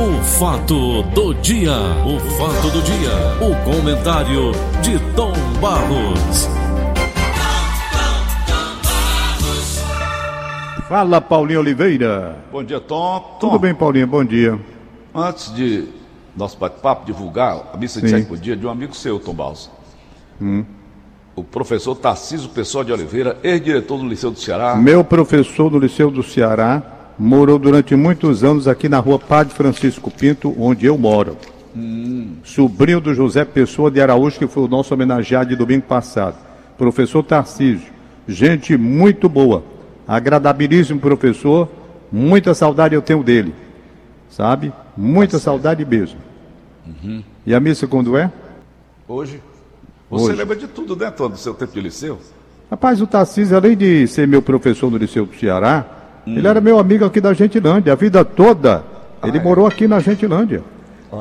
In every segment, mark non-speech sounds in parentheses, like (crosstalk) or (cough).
O fato do dia, o fato do dia, o comentário de Tom Barros. Fala, Paulinho Oliveira. Bom dia, Tom. Tom, Tudo bem, Paulinho? Bom dia. Antes de nosso bate-papo divulgar a missa de Sim. sétimo dia de um amigo seu, Tom Barros. O professor Tarcísio Pessoa de Oliveira, ex-diretor do Liceu do Ceará. Meu professor do Liceu do Ceará morou durante muitos anos aqui na rua Padre Francisco Pinto, onde eu moro. Sobrinho do José Pessoa de Araújo, que foi o nosso homenageado de domingo passado. Professor Tarcísio, gente muito boa, agradabilíssimo professor, muita saudade eu tenho dele, sabe? Muita saudade mesmo. E a missa quando é? Hoje. Você Hoje. lembra de tudo, né, Tom, do seu tempo de liceu? Rapaz, o Tarcísio, além de ser meu professor no Liceu do Ceará, ele era meu amigo aqui da Gentilândia. A vida toda, ele é? morou aqui na Gentilândia.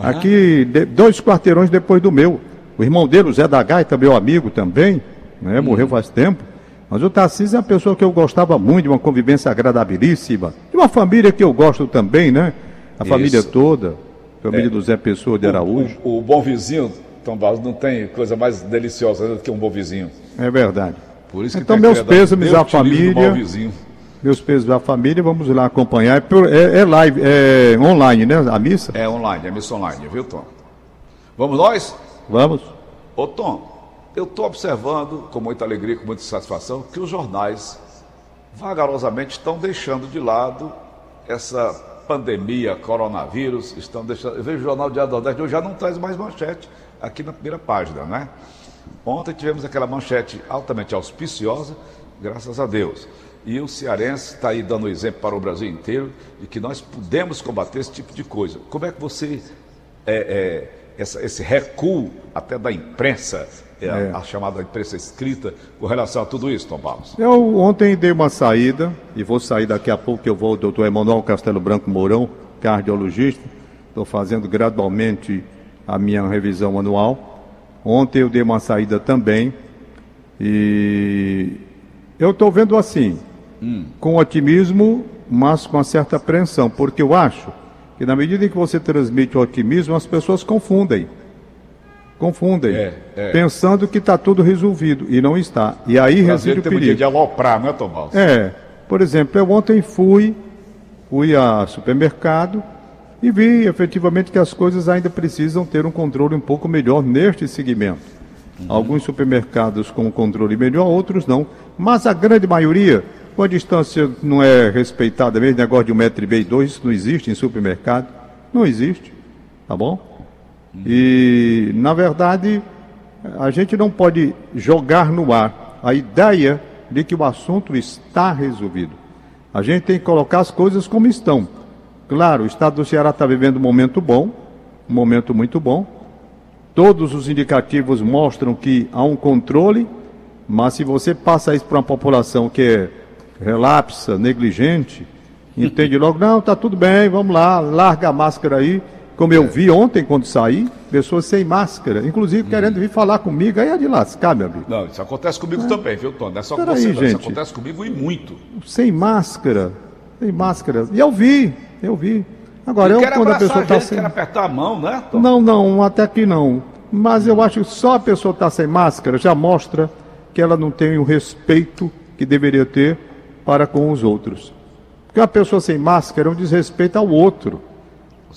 Aqui, de- dois quarteirões depois do meu. O irmão dele, o Zé da Gaita, meu amigo também, né, morreu faz tempo. Mas o Tarcísio é uma pessoa que eu gostava muito, de uma convivência agradabilíssima. De uma família que eu gosto também, né? A família Isso. toda. Família do Zé Pessoa de Araújo. O, o bom vizinho, Tom Barros, não tem coisa mais deliciosa do que um bom vizinho. É verdade. Por isso que Então, tem meus pêsames Deus à família. Meus pesos da família, vamos lá acompanhar. É, por- é- é live, é online, né? A missa? É online, é missa online, viu, Tom? Vamos nós? Vamos. Ô Tom, eu estou observando com muita alegria, com muita satisfação, que os jornais vagarosamente estão deixando de lado essa pandemia, coronavírus, estão deixando. Eu vejo o Jornal Diário do Nordeste hoje já não traz mais manchete aqui na primeira página, né? Ontem tivemos aquela manchete altamente auspiciosa, graças a Deus. E o cearense está aí dando exemplo para o Brasil inteiro de que nós podemos combater esse tipo de coisa. Como é que você é, é, essa- esse recuo até da imprensa, é, a- a, chamada imprensa escrita, com relação a tudo isso, Tom Barros? Eu ontem dei uma saída, e vou sair daqui a pouco, que eu vou ao doutor Emanuel Castelo Branco Mourão, cardiologista. Estou fazendo gradualmente a minha revisão anual. Ontem eu dei uma saída também. E eu estou vendo assim, com otimismo, mas com uma certa apreensão, porque eu acho que na medida em que você transmite o otimismo, as pessoas confundem. Confundem, É, é. pensando que está tudo resolvido, e não está. E aí reside o um dia perigo. de aloprar, não é, Tom Barros? É, por exemplo, eu ontem fui, fui a supermercado e vi efetivamente que as coisas ainda precisam ter um controle um pouco melhor neste segmento. Alguns supermercados com controle melhor, outros não. Mas a grande maioria, com a distância não é respeitada mesmo, negócio de um metro e meio, dois, isso não existe em supermercado. Não existe, tá bom? E, na verdade, a gente não pode jogar no ar a ideia de que o assunto está resolvido. A gente tem que colocar as coisas como estão. Claro, o estado do Ceará está vivendo um momento bom, um momento muito bom. Todos os indicativos mostram que há um controle, mas se você passa isso para uma população que é relapsa, negligente, (laughs) entende logo, não, está tudo bem, vamos lá, larga a máscara aí. Como eu vi ontem quando saí, pessoas sem máscara, inclusive querendo vir falar comigo, aí é de lascar, meu amigo. Não, isso acontece comigo também, viu, Tom? Não é só com você. Isso gente. acontece comigo e muito. Sem máscara, sem máscara. E eu vi, eu vi. Agora, eu quero quando a pessoa está sem. quero apertar a mão, né, Tom? Não, não, até que não. Mas eu acho que só a pessoa estar sem máscara já mostra que ela não tem o respeito que deveria ter para com os outros. Porque uma pessoa sem máscara é um desrespeito ao outro.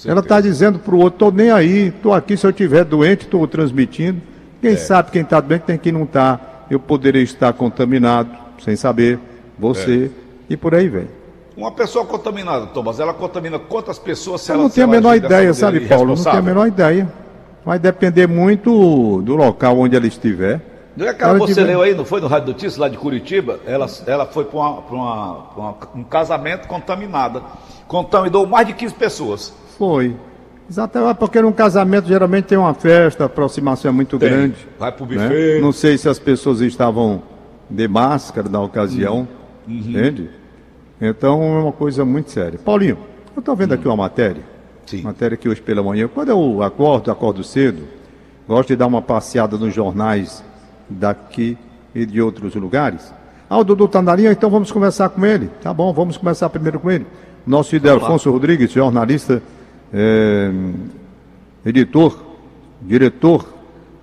Ela está dizendo para o outro, estou nem aí, estou aqui, se eu estiver doente, estou transmitindo. É. Quem sabe quem está doente tem quem não está. Eu poderia estar contaminado, sem saber, você, É. e por aí vem. Uma pessoa contaminada, Thomas, ela contamina quantas pessoas se Eu ela não tenho a menor ideia, sabe, Paulo? Não tenho a menor ideia. Vai depender muito do local onde ela estiver. Não é aquela Ela que você tiver- leu aí, não foi no Rádio Notícias lá de Curitiba? Ela, ela foi para um casamento contaminada. Contaminou mais de 15 pessoas. Foi. Exatamente, porque num casamento geralmente tem uma festa, a aproximação é muito Tem. grande. Vai pro né? buffet. Não sei se as pessoas estavam de máscara na ocasião, Uhum. entende? Então é uma coisa muito séria. Paulinho, eu estou vendo aqui uma matéria, Sim. matéria aqui hoje pela manhã. Quando eu acordo, acordo cedo, gosto de dar uma passeada nos jornais daqui e de outros lugares. Ah, o Dudu está na linha, então vamos conversar com ele. Tá bom, vamos começar primeiro com ele. Nosso Ildefonso Rodrigues, jornalista é, editor, diretor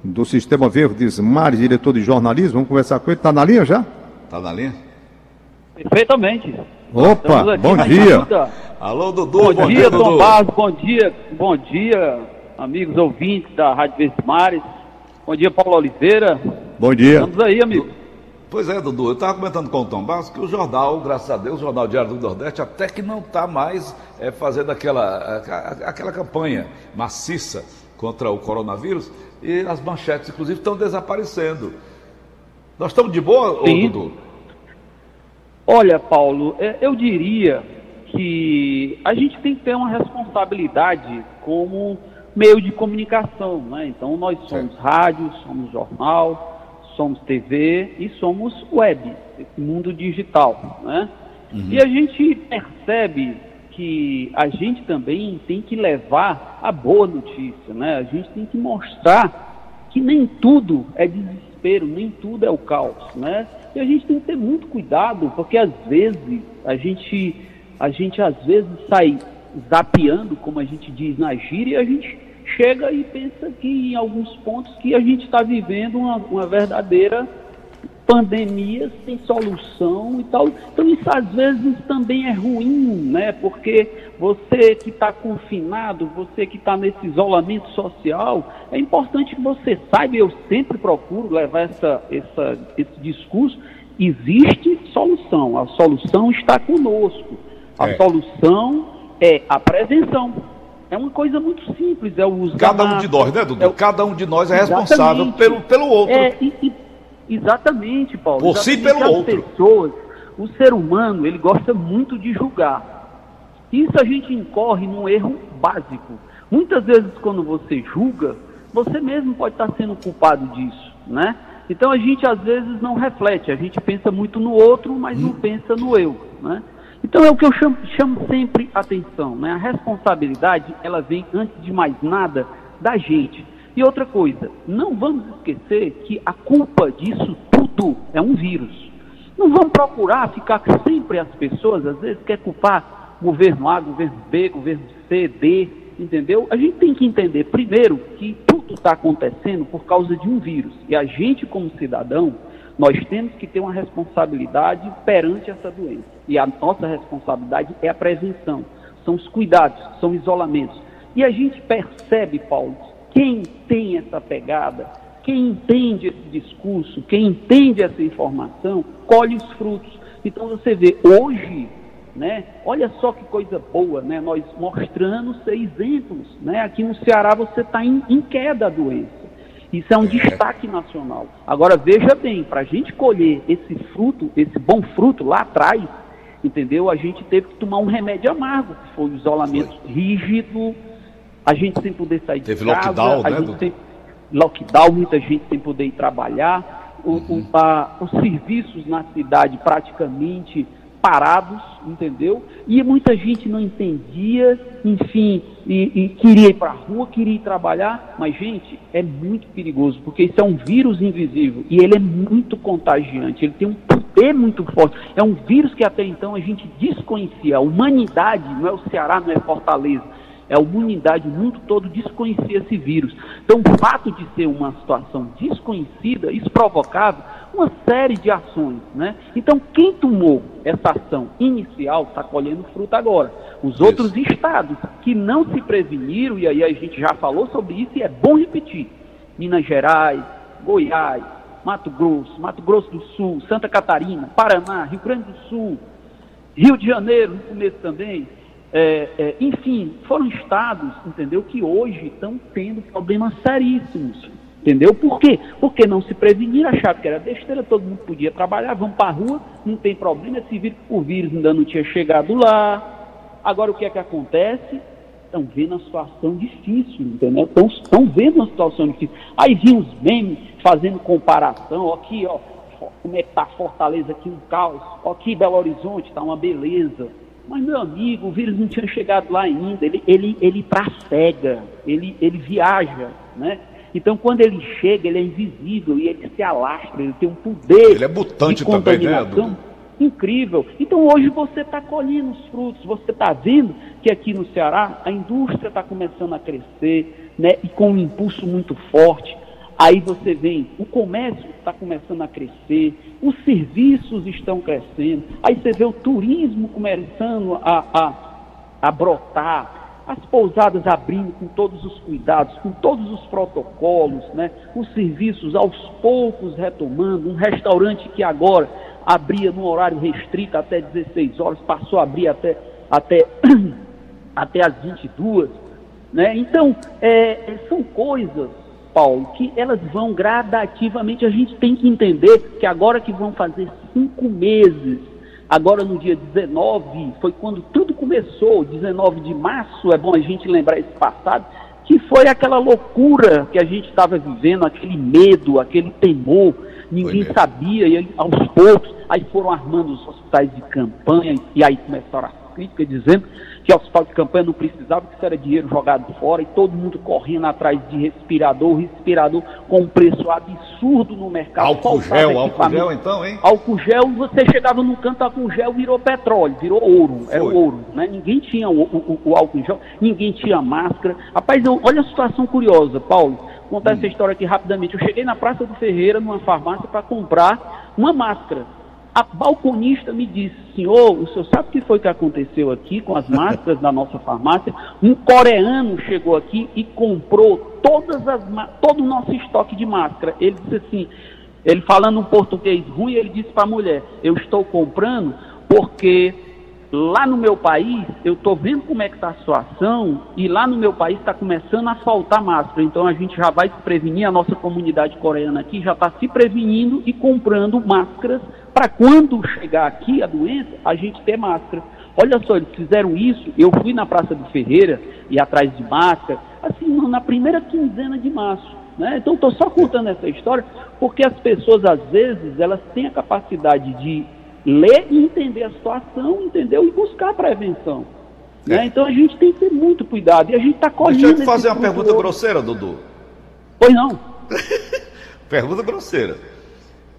do Sistema Verdes Mares, diretor de jornalismo. Vamos conversar com ele. Está na linha já? Está na linha? Perfeitamente. Opa, bom dia. Alô, Dudu. Bom, bom dia, dia Tom Barros. Bom dia, bom dia, amigos ouvintes da Rádio Verdes Mares. Bom dia, Paulo Oliveira. Bom dia. Estamos aí, amigo. Pois é, Dudu, eu estava comentando com o Tom Barros que o jornal, graças a Deus, o Jornal Diário do Nordeste, até que não está mais é, fazendo aquela, aquela campanha maciça contra o coronavírus e as manchetes, inclusive, estão desaparecendo. Nós estamos de boa, Sim. Ô, Dudu? Olha, Paulo, é, eu diria que a gente tem que ter uma responsabilidade como meio de comunicação, né? Então nós somos rádio, somos jornal, somos TV e somos web, esse mundo digital, né? Uhum. E a gente percebe que a gente também tem que levar a boa notícia, né? A gente tem que mostrar que nem tudo é desespero, nem tudo é o caos, né? E a gente tem que ter muito cuidado, porque às vezes a gente, a gente às vezes sai zapeando, como a gente diz na gíria, e a gente chega e pensa que em alguns pontos que a gente está vivendo uma, uma verdadeira pandemia sem solução e tal. Então isso às vezes também é ruim, né? Porque você que está confinado, você que está nesse isolamento social, é importante que você saiba, eu sempre procuro levar essa, essa, esse discurso, existe solução, a solução está conosco. A é. solução é a prevenção. É uma coisa muito simples, é o uso Cada um de nós, né, Dudu? É o... Cada um de nós é responsável pelo, pelo outro. É, e, e Exatamente, Paulo. Por si pelo as outro. pessoas, o ser humano, ele gosta muito de julgar. Isso a gente incorre num erro básico. Muitas vezes quando você julga, você mesmo pode estar sendo culpado disso, né? Então a gente às vezes não reflete, a gente pensa muito no outro, mas não hum. pensa no eu, né? Então é o que eu chamo, chamo sempre atenção, né? A responsabilidade, ela vem antes de mais nada da gente. E outra coisa, não vamos esquecer que a culpa disso tudo é um vírus. Não vamos procurar ficar sempre as pessoas, às vezes, quer culpar governo A, governo B, governo C, D, entendeu? A gente tem que entender, primeiro, que tudo está acontecendo por causa de um vírus. E a gente, como cidadão, nós temos que ter uma responsabilidade perante essa doença. E a nossa responsabilidade é a prevenção, são os cuidados, são isolamentos. E a gente percebe, Paulo, quem tem essa pegada, quem entende esse discurso, quem entende essa informação, colhe os frutos. Então você vê, hoje, né, olha só que coisa boa, né, nós mostrando seis exemplos. Né, aqui no Ceará você está em, em queda a doença. Isso é um destaque nacional. Agora veja bem, para a gente colher esse fruto, esse bom fruto lá atrás, entendeu? A gente teve que tomar um remédio amargo, que foi o isolamento rígido, a gente sem poder sair Teve de casa, lockdown, a né, gente sem lockdown, muita gente sem poder ir trabalhar, o, uhum. o, a, os serviços na cidade praticamente parados, entendeu? E muita gente não entendia, enfim, e, e queria ir para a rua, queria ir trabalhar, mas gente, é muito perigoso, porque isso é um vírus invisível e ele é muito contagiante, ele tem um poder muito forte. É um vírus que até então a gente desconhecia. A humanidade, não é o Ceará, não é Fortaleza, é a humanidade, o mundo todo desconhecia esse vírus. Então, o fato de ser uma situação desconhecida, isso provocava uma série de ações. Né? Então, quem tomou essa ação inicial está colhendo fruto agora. Os isso. outros estados que não se preveniram, e aí a gente já falou sobre isso, e é bom repetir: Minas Gerais, Goiás, Mato Grosso, Mato Grosso do Sul, Santa Catarina, Paraná, Rio Grande do Sul, Rio de Janeiro, no começo também, é, é, enfim, foram estados, entendeu, que hoje estão tendo problemas seríssimos. Entendeu? Por quê? Porque não se preveniram, acharam que era besteira, todo mundo podia trabalhar, vamos para a rua, não tem problema, esse vírus, o vírus ainda não tinha chegado lá. Agora o que é que acontece? Estão vendo a situação difícil, entendeu? Estão, estão vendo a situação difícil. Aí vi uns memes fazendo comparação, aqui, ó, como é que está Fortaleza aqui, um caos, ó, aqui Belo Horizonte está uma beleza. Mas, meu amigo, o vírus não tinha chegado lá ainda, ele, ele, ele cega, ele, ele viaja, né? Então, quando ele chega, ele é invisível e ele se alastra, ele tem um poder ele é mutante. Também, né, incrível. Então hoje você está colhendo os frutos, você está vendo que aqui no Ceará a indústria está começando a crescer, né, e com um impulso muito forte. Aí você vem, o comércio está começando a crescer, os serviços estão crescendo, aí você vê o turismo começando a, a, a brotar, as pousadas abrindo com todos os cuidados, com todos os protocolos, né? os serviços aos poucos retomando, um restaurante que agora abria no horário restrito até 16 horas, passou a abrir até, até, (clears throat) até as 22. Né? Então, é, são coisas Paulo, que elas vão gradativamente. A gente tem que entender que agora que vão fazer cinco meses, agora no dia 19, foi quando tudo começou, 19 de março, é bom a gente lembrar esse passado, que foi aquela loucura que a gente estava vivendo, aquele medo, aquele temor, ninguém sabia, e aí, aos poucos, aí foram armando os hospitais de campanha, e aí começaram as críticas dizendo que hospital de campanha não precisava, que isso era dinheiro jogado fora, e todo mundo correndo atrás de respirador, respirador com um preço absurdo no mercado. Álcool gel, álcool gel então, hein? Álcool gel, você chegava num canto, álcool gel virou petróleo, virou ouro, Foi. era ouro, né? Ninguém tinha o, o, o, álcool gel, ninguém tinha máscara. Rapaz, eu, olha a situação curiosa, Paulo, vou contar hum. essa história aqui rapidamente. Eu cheguei na Praça do Ferreira, numa farmácia, para comprar uma máscara a balconista me disse, senhor, o senhor sabe o que foi que aconteceu aqui com as máscaras da nossa farmácia? Um coreano chegou aqui e comprou todas as, todo o nosso estoque de máscara. Ele disse assim, ele falando um português ruim, ele disse para a mulher, eu estou comprando porque lá no meu país, eu estou vendo como é que está a situação e lá no meu país está começando a faltar máscara. Então a gente já vai se prevenir, a nossa comunidade coreana aqui já está se prevenindo e comprando máscaras para quando chegar aqui a doença, a gente ter máscara. Olha só, eles fizeram isso, eu fui na Praça do Ferreira e atrás de máscara, assim, na primeira quinzena de março. Né? Então estou só contando essa história porque as pessoas, às vezes, elas têm a capacidade de ler e entender a situação, entendeu? E buscar prevenção. Né? É. Né? Então a gente tem que ter muito cuidado. E a gente está correndo. Deixa eu fazer uma pergunta grosseira, Dudu. Pois não. (laughs) pergunta grosseira.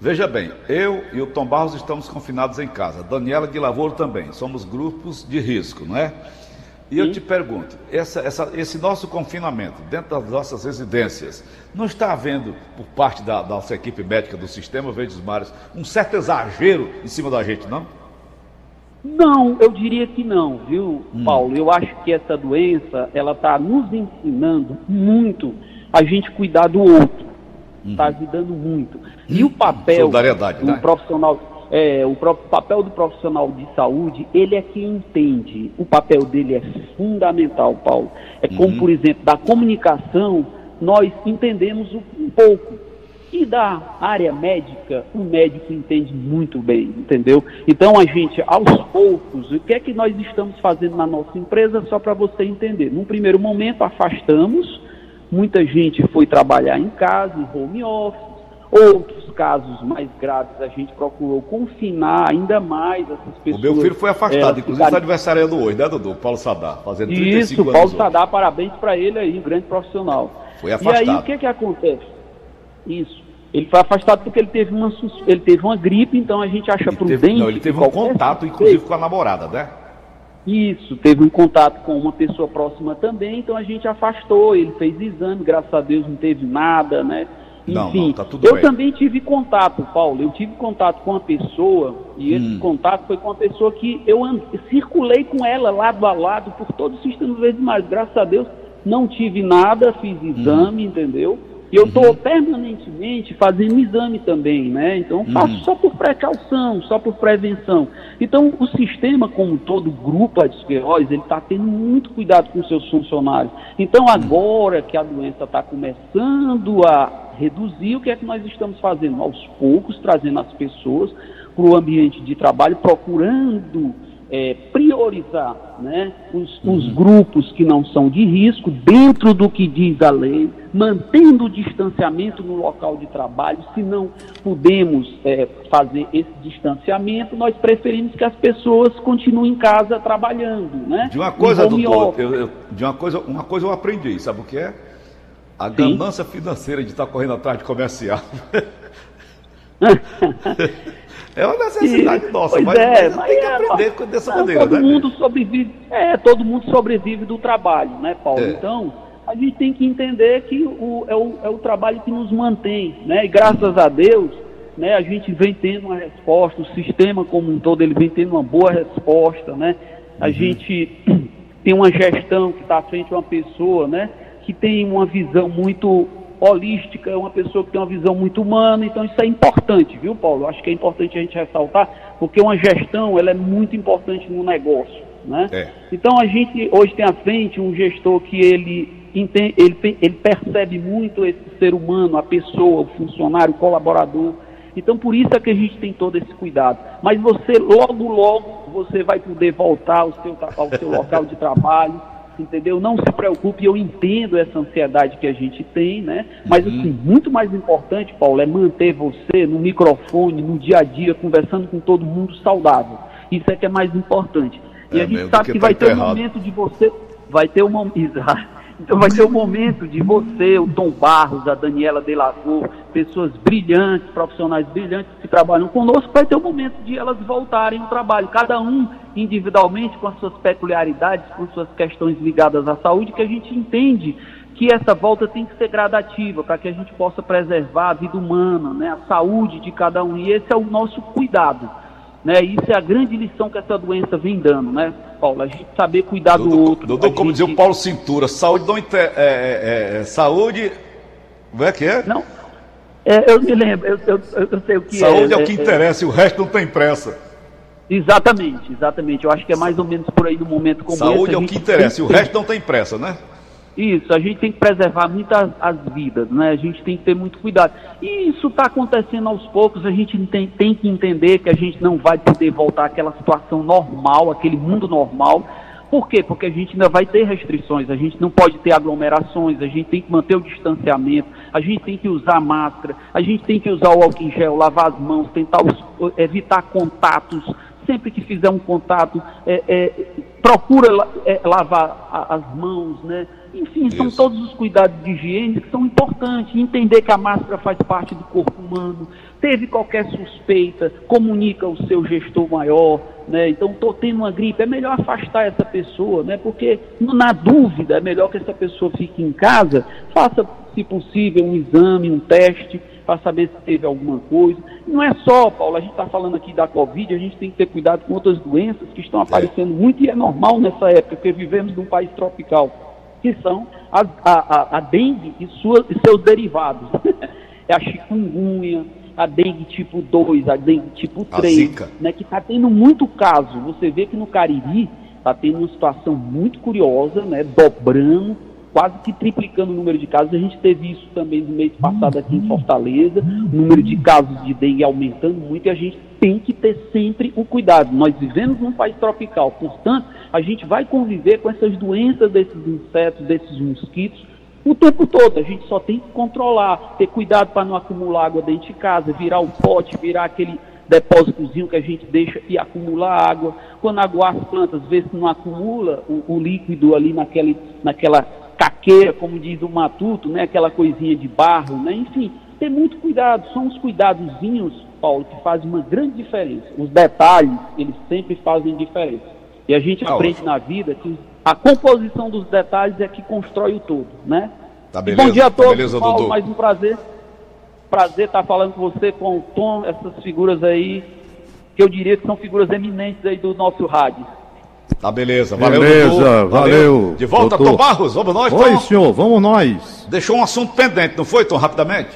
Veja bem, eu e o Tom Barros estamos confinados em casa. Daniela de Lavoro também. Somos grupos de risco, não é? E Sim. eu te pergunto, essa, essa, esse nosso confinamento dentro das nossas residências, não está havendo, por parte da, da nossa equipe médica do Sistema Verdes Mares, um certo exagero em cima da gente, não? Não, eu diria que não, viu, hum. Paulo? Eu acho que essa doença, ela está nos ensinando muito a gente cuidar do outro. Está hum. ajudando muito. E o papel do né? profissional é, o papel do profissional de saúde, ele é quem entende. O papel dele é fundamental, Paulo. É como, uhum. por exemplo, da comunicação, nós entendemos um pouco. E da área médica, o médico entende muito bem, entendeu? Então a gente, aos poucos, o que é que nós estamos fazendo na nossa empresa, só para você entender. Num primeiro momento, afastamos, muita gente foi trabalhar em casa, em home office, Outros casos mais graves, a gente procurou confinar ainda mais essas pessoas. O meu filho foi afastado, é, inclusive está aniversariando hoje, né, Dudu? Paulo Sadar, fazendo 35 Isso, anos. Paulo Sadar, parabéns para ele aí, um grande profissional. Foi afastado. E aí, o que que acontece? Isso. Ele foi afastado porque ele teve uma, ele teve uma gripe, então a gente acha prudente... Teve, não, ele teve um contato, inclusive, com a namorada, né? Isso, teve um contato com uma pessoa próxima também, então a gente afastou, ele fez exame, graças a Deus não teve nada, né? Não, Enfim, não, tá tudo eu bem. também tive contato, Paulo. Eu tive contato com uma pessoa, e esse hum. contato foi com uma pessoa que eu circulei com ela lado a lado por todo o sistema verde mais. Graças a Deus, não tive nada, fiz hum. exame, hum. entendeu? E eu estou uhum. permanentemente fazendo exame também, né? Então faço uhum. só por precaução, só por prevenção. Então o sistema, como todo grupo de esclerose, ele está tendo muito cuidado com seus funcionários. Então uhum. agora que a doença está começando a reduzir, o que é que nós estamos fazendo? Aos poucos, trazendo as pessoas para o ambiente de trabalho, procurando é, priorizar né, os, os, grupos que não são de risco, dentro do que diz a lei, mantendo o distanciamento no local de trabalho. Se não podemos é, fazer esse distanciamento, nós preferimos que as pessoas continuem em casa trabalhando. Né, de uma coisa, doutor, eu, eu, de uma coisa, uma coisa eu aprendi, sabe o que é? A ganância financeira de estar correndo atrás de comercial. (laughs) É uma necessidade E- nossa, mas, é, mas tem que é, aprender dessa não, maneira, todo né? mundo sobrevive, é, todo mundo sobrevive do trabalho, né, Paulo? É. Então, a gente tem que entender que o, é, o, é o trabalho que nos mantém, né? E graças a Deus, né, a gente vem tendo uma resposta, o sistema como um todo, ele vem tendo uma boa resposta, né? A Uhum. gente (clears throat) tem uma gestão que está à frente de uma pessoa, né? Que tem uma visão muito holística, é uma pessoa que tem uma visão muito humana, então isso é importante, viu, Paulo? Acho que é importante a gente ressaltar, porque uma gestão, ela é muito importante no negócio, né? É. Então a gente hoje tem à frente um gestor que ele, entende, ele, ele percebe muito esse ser humano, a pessoa, o funcionário, o colaborador. Então por isso é que a gente tem todo esse cuidado. Mas você logo, logo, você vai poder voltar ao seu, ao seu local de trabalho, entendeu? Não se preocupe, eu entendo essa ansiedade que a gente tem, né? Mas assim, muito mais importante, Paulo, é manter você no microfone, no dia a dia, conversando com todo mundo saudável. Isso é que é mais importante. E É a gente sabe porque que tá vai ter um enterrado. momento de você, vai ter um momento, (laughs) então vai ter um momento de você, o Tom Barros, a Daniela Delavô, pessoas brilhantes, profissionais brilhantes que trabalham conosco, vai ter um momento de elas voltarem ao trabalho, cada um individualmente com as suas peculiaridades, com suas questões ligadas à saúde, que a gente entende que essa volta tem que ser gradativa para que a gente possa preservar a vida humana, né, a saúde de cada um. E esse é o nosso cuidado. Né? Isso é a grande lição que essa doença vem dando, né, Paulo? A gente saber cuidar do Dudu, outro. A como gente- dizia o Paulo Cintura, saúde não inter... é, é, é, saúde. Como é que é? Não, é, eu me lembro, eu, eu, eu sei o que saúde é, é. o que interessa e o resto não tem pressa. Exatamente, exatamente. Eu acho que é mais ou menos por aí no momento como esse. saúde a é o que interessa e o resto não tem pressa, né? Isso, a gente tem que preservar muito as, as vidas, né? A gente tem que ter muito cuidado. E isso está acontecendo aos poucos, a gente tem, tem que entender que a gente não vai poder voltar àquela situação normal, aquele mundo normal. Por quê? Porque a gente ainda vai ter restrições, a gente não pode ter aglomerações, a gente tem que manter o distanciamento, a gente tem que usar máscara, a gente tem que usar o álcool em gel, lavar as mãos, tentar os- evitar contatos, sempre que fizer um contato, é, é, procura é, lavar as mãos, né? Enfim, são Isso. todos os cuidados de higiene que são importantes. Entender que a máscara faz parte do corpo humano. Teve qualquer suspeita, comunica o seu gestor maior, né? Então, estou tendo uma gripe, é melhor afastar essa pessoa, né? Porque, na dúvida, é melhor que essa pessoa fique em casa, faça, se possível, um exame, um teste, para saber se teve alguma coisa. Não é só, Paulo, a gente está falando aqui da Covid, a gente tem que ter cuidado com outras doenças que estão aparecendo muito e é normal nessa época, porque vivemos num país tropical, que são a, a, a, dengue e, suas, e seus derivados. (laughs) é a chikungunya, a dengue tipo 2, a dengue tipo A 3, zika. né, que está tendo muito caso. Você vê que no Cariri está tendo uma situação muito curiosa, né, dobrando, quase que triplicando o número de casos. A gente teve isso também no mês passado aqui em Fortaleza, o número de casos de dengue aumentando muito e a gente tem que ter sempre o cuidado. Nós vivemos num país tropical, portanto, a gente vai conviver com essas doenças desses insetos, desses mosquitos, o tempo todo. A gente só tem que controlar, ter cuidado para não acumular água dentro de casa, virar o pote, virar aquele depósitozinho que a gente deixa e acumular água. Quando aguar as plantas, ver se não acumula o, o líquido ali naquele, naquela caqueira, como diz o matuto, né? aquela coisinha de barro, né? enfim, ter muito cuidado. São os cuidadozinhos, Paulo, que fazem uma grande diferença. Os detalhes, eles sempre fazem diferença. E a gente Tá aprende na vida que a composição dos detalhes é que constrói o todo, né? Tá beleza, Bom dia a tá todos, beleza, Paulo, Dudu. mais um prazer. Prazer estar falando com você, com o Tom, essas figuras aí, que eu diria que são figuras eminentes aí do nosso rádio. Tá beleza, valeu, Beleza, valeu, De volta, doutor. Tom Barros, vamos nós, Oi, Tom? senhor, vamos nós. Deixou um assunto pendente, não foi, Tom, rapidamente?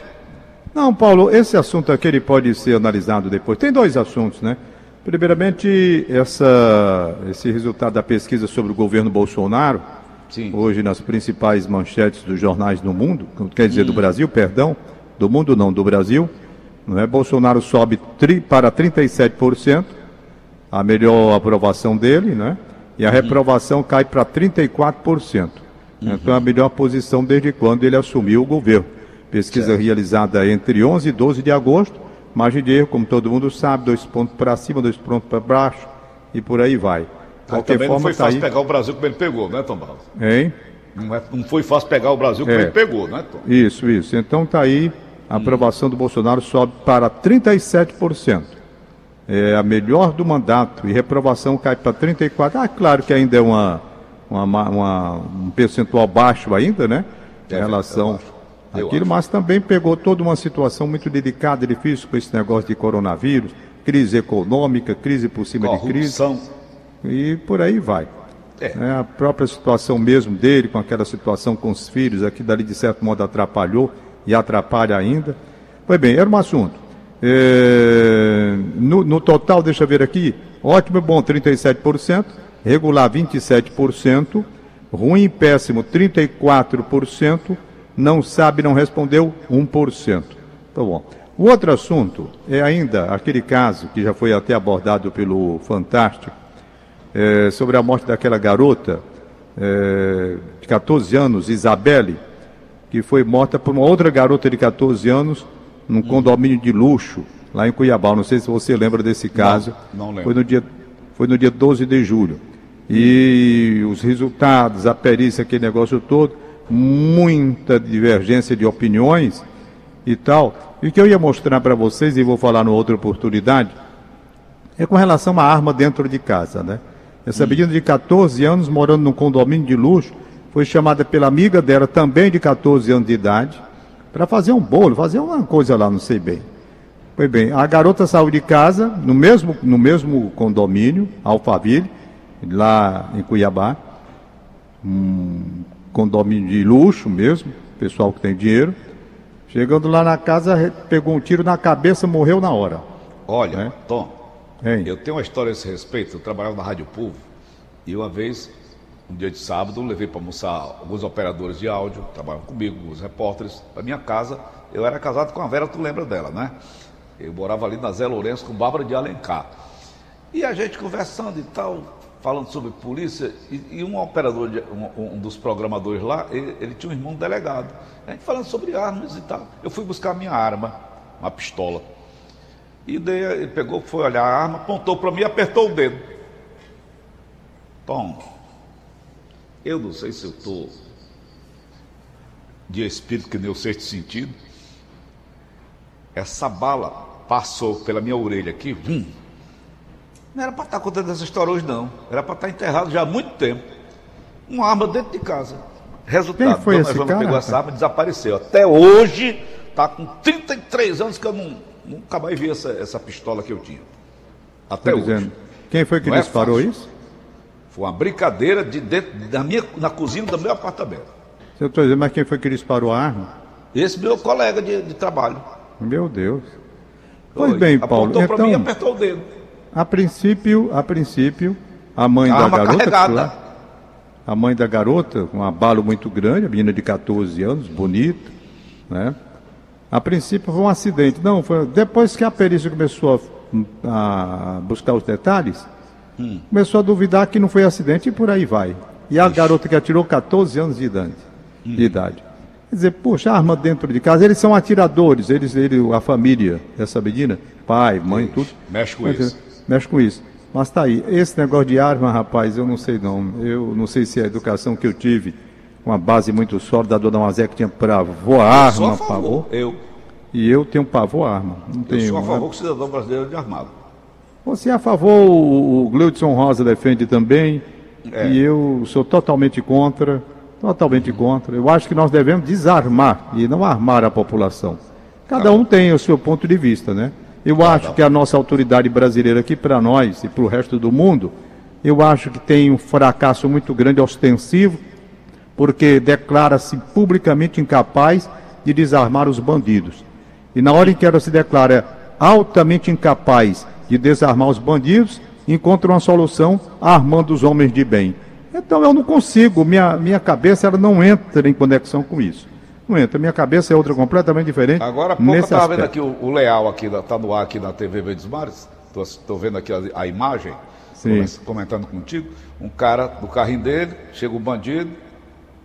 Não, Paulo, esse assunto aqui ele pode ser analisado depois. Tem dois assuntos, né? Primeiramente, essa, esse resultado da pesquisa sobre o governo Bolsonaro, Sim. hoje nas principais manchetes dos jornais do mundo, quer dizer, do Brasil, perdão, do mundo não, do Brasil, não é? Bolsonaro sobe tri, para 37%, a melhor aprovação dele, né? E a reprovação cai para 34%. Então é a melhor posição desde quando ele assumiu o governo. Pesquisa realizada entre 11 e 12 de agosto, margem de erro, como todo mundo sabe, dois pontos para cima, dois pontos para baixo e por aí vai. Qualquer também não forma, foi tá fácil aí. pegar o Brasil como ele pegou, né, Tom Barros? Hein? Não, é- não foi fácil pegar o Brasil como É. ele pegou, né, Tom? Isso, isso. Então tá aí, a aprovação do Bolsonaro sobe para 37%. É a melhor do mandato e reprovação cai para 34. Ah, claro que ainda é uma, uma, uma um percentual baixo ainda, né? Em relação àquilo, mas também pegou toda uma situação muito delicada, difícil com esse negócio de coronavírus, crise econômica, crise por cima Corrupção. de crise. E por aí vai. É. É, a própria situação mesmo dele, com aquela situação com os filhos, aqui dali de certo modo atrapalhou e atrapalha ainda. Pois bem, era um assunto. É, no, no total, deixa eu ver aqui, ótimo e bom 37%, regular 27%, ruim e péssimo 34%, não sabe, não respondeu 1%. Tá bom. O outro assunto é ainda aquele caso que já foi até abordado pelo Fantástico, é, sobre a morte daquela garota é, de 14 anos, Isabelle, que foi morta por uma outra garota de 14 anos num condomínio de luxo lá em Cuiabá. Não sei se você lembra desse caso. não lembro. Foi no dia, foi no dia 12 de julho. E os resultados, a perícia, aquele negócio todo, muita divergência de opiniões e tal. E o que eu ia mostrar para vocês, e vou falar numa outra oportunidade, é com relação à arma dentro de casa, né? Essa menina de 14 anos, morando num condomínio de luxo, foi chamada pela amiga dela, também de 14 anos de idade, para fazer um bolo, fazer uma coisa lá, não sei bem. Pois bem, a garota saiu de casa, no mesmo, no mesmo condomínio, Alphaville, lá em Cuiabá, um condomínio de luxo mesmo, pessoal que tem dinheiro. Chegando lá na casa, pegou um tiro na cabeça, morreu na hora. Olha, É? Tom, Hein? eu tenho uma história a esse respeito. Eu trabalhava na Rádio Povo e uma vez, um dia de sábado, levei para almoçar alguns operadores de áudio, que trabalham comigo, os repórteres, para minha casa. Eu era casado com a Vera, tu lembra dela, né? Eu morava ali na Zé Lourenço com Bárbara de Alencar. E a gente conversando e tal, falando sobre polícia, e, e um operador, de- um, um dos programadores lá, ele, ele tinha um irmão delegado. A gente falando sobre armas e tal. Eu fui buscar minha arma, uma pistola. E ele pegou, foi olhar a arma, apontou para mim e apertou o dedo. Tom, eu não sei se eu estou de espírito que nem o sexto sentido. Essa bala passou pela minha orelha aqui, vum. Não era para estar contando essa história hoje, não. Era para estar enterrado já há muito tempo. Uma arma dentro de casa. Resultado, Quem foi Dona esse Joana cara, pegou essa arma e desapareceu. Até hoje, está com 33 anos que eu não, nunca mais vi essa, essa pistola que eu tinha. Até hoje. dizendo. Quem foi que Não é disparou fácil. isso? Foi uma brincadeira de dentro, da minha, na cozinha do meu apartamento. Estou dizendo, mas quem foi que disparou a arma? Esse meu colega de, de trabalho. Meu Deus. Pois Foi. bem, Paulo. Apontou para mim e Então, apertou o dedo. a princípio, a princípio, a mãe A da garota, carregada. claro, a mãe da garota, com um abalo muito grande, a menina de 14 anos, bonita, né? A princípio foi um acidente. Não, foi depois que a perícia começou a, a buscar os detalhes, Hum. começou a duvidar que não foi acidente e por aí vai. E a garota que atirou 14 anos de idade. Hum. De idade. Quer dizer, poxa, arma dentro de casa. Eles são atiradores, eles, ele, a família dessa menina, pai, mãe, tudo. Mexe com isso. é, Mexe com isso. Mas tá aí. Esse negócio de arma, rapaz, eu não sei não. Eu não sei se a educação que eu tive, uma base muito sólida, a dona Mazé que tinha pavor Sou arma, favor. pavor. Eu, E eu tenho pavor a arma. Não eu tenho. sou a favor que o cidadão brasileiro de armado. Você é a favor, o Gleudson Rosa defende também. É. E eu sou totalmente contra. Totalmente contra. Eu acho que nós devemos desarmar e não armar a população. Cada um tem o seu ponto de vista, né? Eu acho que a nossa autoridade brasileira aqui para nós e para o resto do mundo, eu acho que tem um fracasso muito grande ostensivo, porque declara-se publicamente incapaz de desarmar os bandidos. E na hora em que ela se declara altamente incapaz de desarmar os bandidos, encontra uma solução armando os homens de bem. Então eu não consigo, minha, minha cabeça ela não entra em conexão com isso. Não entra, minha cabeça é outra completamente diferente. Agora há pouco eu estava vendo aqui o, o Leal aqui, está no ar aqui na TV Verdes Mares, estou vendo aqui a, a imagem, Sim. come- comentando contigo, um cara do carrinho dele, chega o bandido,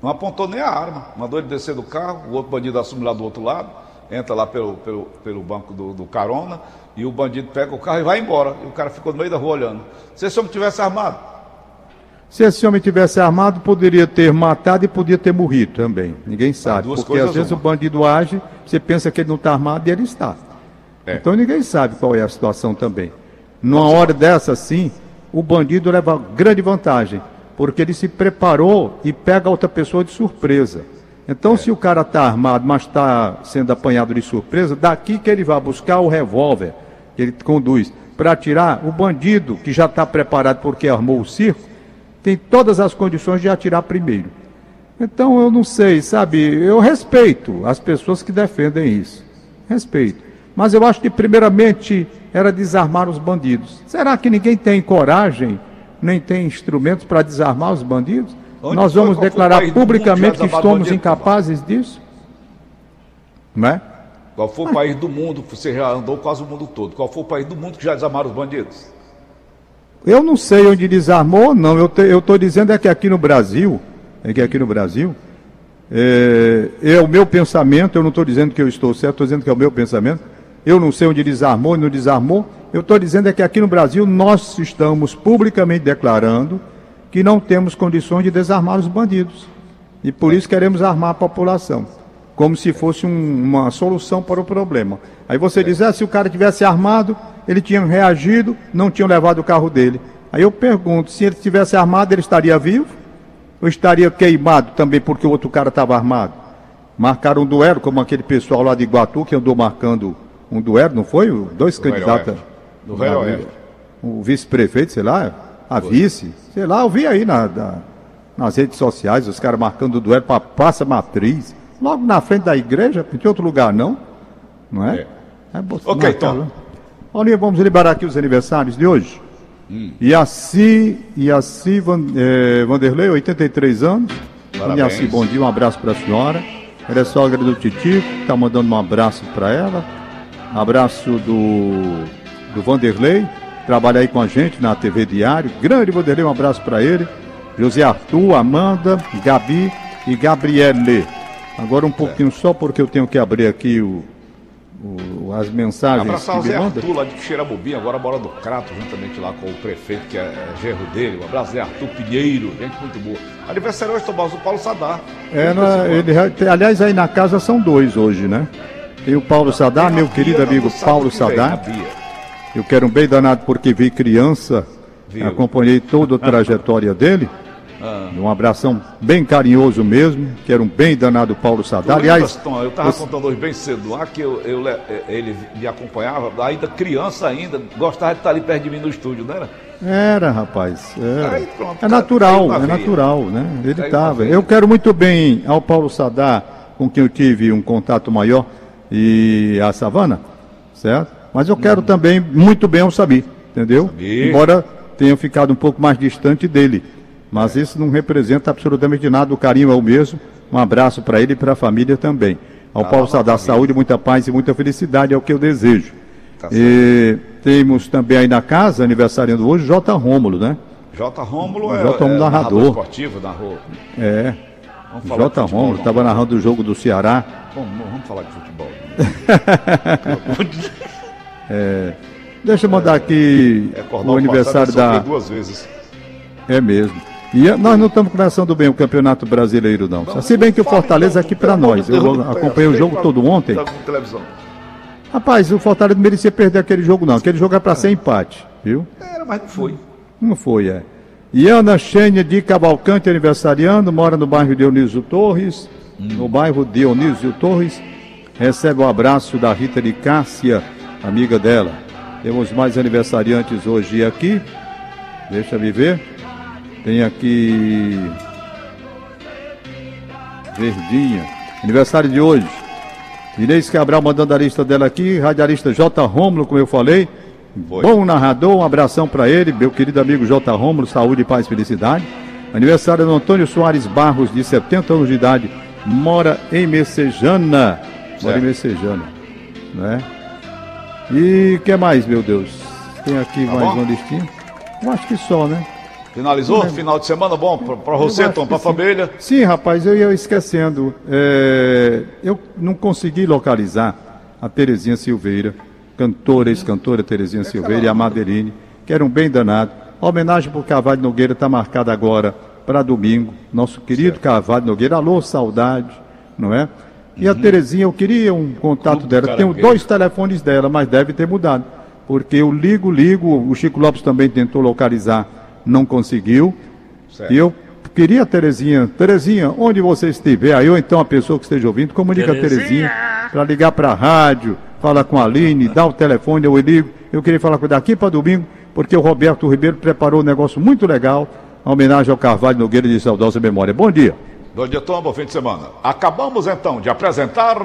não apontou nem a arma, mandou ele descer do carro, o outro bandido assume lá do outro lado, entra lá pelo, pelo, pelo banco do, do carona, e o bandido pega o carro e vai embora, e o cara ficou no meio da rua olhando. Se esse homem tivesse armado, Se esse homem tivesse armado, poderia ter matado e podia ter morrido também. Ninguém sabe. Porque às vezes uma. o bandido age, você pensa que ele não está armado e ele está. É. Então ninguém sabe qual é a situação também. Numa hora dessa assim, o bandido leva grande vantagem, porque ele se preparou e pega a outra pessoa de surpresa. Então, se o cara está armado, mas está sendo apanhado de surpresa, daqui que ele vai buscar o revólver que ele conduz para atirar, o bandido que já está preparado porque armou o circo, tem todas as condições de atirar primeiro. Então, eu não sei, sabe? Eu respeito as pessoas que defendem isso. Respeito. Mas eu acho que, primeiramente, era desarmar os bandidos. Será que ninguém tem coragem, nem tem instrumentos para desarmar os bandidos? Onde Nós vamos declarar publicamente que estamos incapazes disso? Não é? Qual foi o país do mundo? Você já andou quase o mundo todo. Qual foi o país do mundo que já desarmaram os bandidos? Eu não sei onde desarmou, não. Eu estou dizendo é que aqui no Brasil, é que aqui no Brasil, é, é o meu pensamento, eu não estou dizendo que eu estou certo, estou dizendo que é o meu pensamento. Eu não sei onde desarmou e não desarmou. Eu estou dizendo é que aqui no Brasil nós estamos publicamente declarando que não temos condições de desarmar os bandidos. E por isso queremos armar a população. Como se fosse um- uma solução para o problema. Aí você diz, ah, se o cara tivesse armado, ele tinha reagido, não tinham levado o carro dele. Aí eu pergunto, se ele tivesse armado, ele estaria vivo? Ou estaria queimado também porque o outro cara estava armado? Marcaram um duelo, como aquele pessoal lá de Iguatu que andou marcando um duelo, não foi? Dois Do candidatos. Do Velho Ah, Oeste. O vice-prefeito, sei lá, a vice, sei lá, eu vi aí na, na- nas redes sociais, os caras marcando o duelo para Praça Matriz, logo na frente da igreja, tem outro lugar não, não é? é. bo- Ok, marcar Tom. lá. Olha, vamos liberar aqui os aniversários de hoje. Hum. Iaci, Iaci Van, eh, Vanderlei, 83 anos. Parabéns. Iaci, bom dia, um abraço para a senhora. Ela é sogra do Titico, está mandando um abraço para ela. Abraço do, do Vanderlei, trabalha aí com a gente na TV Diário. Grande Vanderlei, um abraço para ele. José Arthur, Amanda, Gabi e Gabriele. Agora um pouquinho só, porque eu tenho que abrir aqui o, o- as mensagens Abraçar o que Zé. Arthur lá de Xerabubim, agora mora do Crato, juntamente lá com o prefeito, que é, é gerro dele. Um abraço, Zé Arthur Pinheiro, gente muito boa. Aniversário hoje, Tomás, do Paulo Sadar. É, na- ele, aliás, aí na casa são dois hoje, né? Tem o Paulo Sadar, meu querido amigo Paulo Sadar. Eu quero um bem danado porque vi criança, Viu. acompanhei toda a (laughs) trajetória dele. Um abração bem carinhoso mesmo. Quero um bem danado Paulo Sadar. Aliás, Tom, eu estava esse- contando hoje bem cedo lá que eu, eu le- ele me acompanhava, ainda criança ainda, gostava de estar ali perto de mim no estúdio, não era? Era, rapaz. era. Aí, pronto, é tá- natural, é veia. natural, né? Ele estava. Eu quero muito bem ao Paulo Sadar, com quem eu tive um contato maior, e a Savana, certo? Mas eu quero também muito bem ao Sabi, entendeu? Sabi. Embora tenha ficado um pouco mais distante dele. Mas isso não representa absolutamente nada. O carinho é o mesmo. Um abraço para ele e para a família também. Ao Tá Paulo Sadar, saúde, muita paz e muita felicidade, é o que eu desejo. Tá. E temos também aí na casa, aniversariando hoje, J. Rômulo, né? J. Rômulo é, J. Rômulo é narrador. esportivo, narrou. É. J. Rômulo, estava narrando o jogo do Ceará. Vamos, vamos falar de futebol. (laughs) Deixa eu mandar aqui É o aniversário da. duas vezes. É mesmo. E a- nós não estamos começando bem o Campeonato Brasileiro, não. Vamos, Se bem que o fala, Fortaleza então, aqui para nós. Eu acompanhei o jogo pra- todo ontem. tá. Rapaz, o Fortaleza não merecia perder aquele jogo, não. Aquele jogo é para ser empate, viu? Era, mas não foi. Não foi, é. Iana Xênia de Cavalcante, aniversariando, mora no bairro Dionísio Torres. No bairro Dionísio Torres. Recebe o abraço da Rita de Cássia, amiga dela. Temos mais aniversariantes hoje aqui. Deixa eu ver. Tem aqui. Verdinha. Aniversário de hoje. Inês Cabral mandando a lista dela aqui. Radialista J. Rômulo, como eu falei. Foi. Bom narrador, um abração para ele, meu querido amigo J. Rômulo, saúde, paz e felicidade. Aniversário do Antônio Soares Barros, de 70 anos de idade, mora em Messejana. Mora em. Messejana, né? E que mais, meu Deus? Tem aqui Tá mais bom? uma listinha. Eu acho que só, né? Finalizou? Final de semana bom para você, Tom, para a família. Sim, rapaz, eu ia esquecendo. É, eu não consegui localizar a Terezinha Silveira, cantora, ex-cantora Terezinha Silveira e a Madeline, que eram bem danados. A homenagem para o Carvalho Nogueira está marcada agora para domingo. Nosso querido Carvalho Nogueira, alô, saudade, não é? E a Terezinha, eu queria um contato Clube dela. Tenho dois telefones dela, mas deve ter mudado. porque eu ligo, ligo, o Chico Lopes também tentou localizar, não conseguiu. Certo. E eu queria, Terezinha, Terezinha, onde você estiver, aí ou então a pessoa que esteja ouvindo, comunica Terezinha. a Terezinha para ligar para a rádio, fala com a Aline, dá o telefone, eu ligo. Eu queria falar com daqui para domingo, porque o Roberto Ribeiro preparou um negócio muito legal, a homenagem ao Carvalho Nogueira de saudosa memória. Bom dia. Bom dia, Tom, bom fim de semana. Acabamos então de apresentar.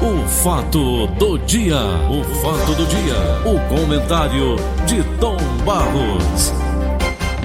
O fato do dia. O fato do dia. O comentário de Tom Barros.